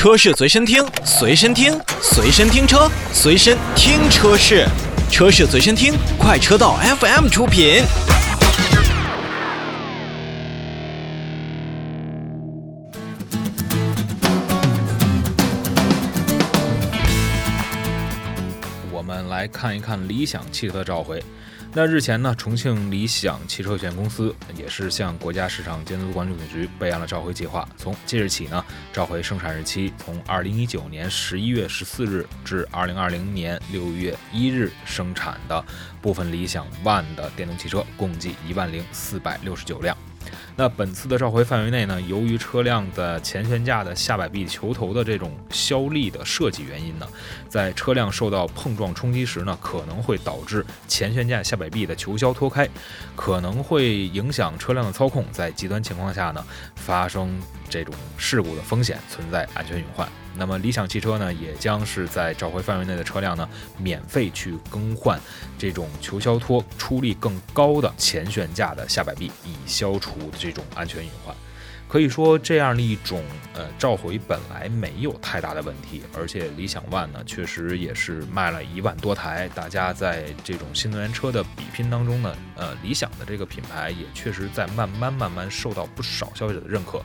车市随身听，随身听，随身听车，随身听车市，车市随身听，快车道 FM 出品。我们来看一看理想汽车的召回。那日前呢，重庆理想汽车有限公司也是向国家市场监督管理总局备案了召回计划。从即日起呢，召回生产日期从二零一九年十一月十四日至二零二零年六月一日生产的部分理想 ONE 的电动汽车，共计一万零四百六十九辆。那本次的召回范围内呢，由于车辆的前悬架的下摆臂球头的这种销力的设计原因呢，在车辆受到碰撞冲击时呢，可能会导致前悬架下摆臂的球销脱开，可能会影响车辆的操控，在极端情况下呢，发生这种事故的风险，存在安全隐患。那么理想汽车呢，也将是在召回范围内的车辆呢，免费去更换这种球销脱出力更高的前悬架的下摆臂，以消除这种安全隐患。可以说，这样的一种呃召回本来没有太大的问题，而且理想 ONE 呢，确实也是卖了一万多台。大家在这种新能源车的比拼当中呢，呃，理想的这个品牌也确实在慢慢慢慢受到不少消费者的认可。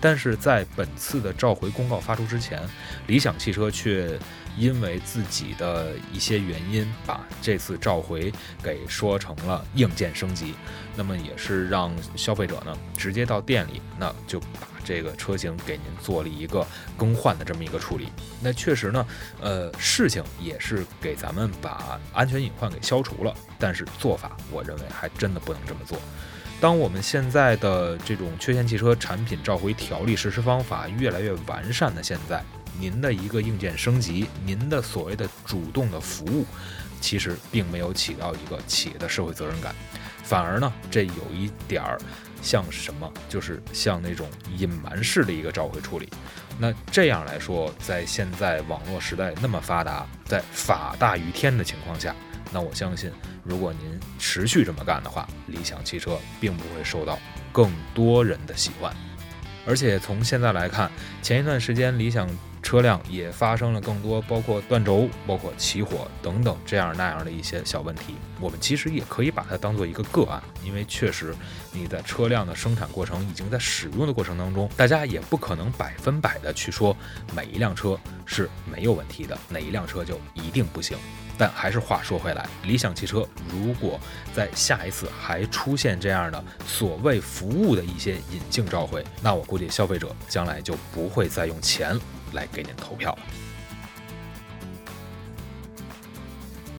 但是在本次的召回公告发出之前，理想汽车却因为自己的一些原因，把这次召回给说成了硬件升级。那么也是让消费者呢直接到店里，那就把这个车型给您做了一个更换的这么一个处理。那确实呢，呃，事情也是给咱们把安全隐患给消除了。但是做法，我认为还真的不能这么做。当我们现在的这种缺陷汽车产品召回条例实施方法越来越完善的现在，您的一个硬件升级，您的所谓的主动的服务，其实并没有起到一个企业的社会责任感，反而呢，这有一点儿像什么，就是像那种隐瞒式的一个召回处理。那这样来说，在现在网络时代那么发达，在法大于天的情况下。那我相信，如果您持续这么干的话，理想汽车并不会受到更多人的喜欢。而且从现在来看，前一段时间理想车辆也发生了更多，包括断轴、包括起火等等这样那样的一些小问题。我们其实也可以把它当做一个个案，因为确实你在车辆的生产过程已经在使用的过程当中，大家也不可能百分百的去说每一辆车是没有问题的，哪一辆车就一定不行。但还是话说回来，理想汽车如果在下一次还出现这样的所谓服务的一些隐性召回，那我估计消费者将来就不会再用钱来给您投票了。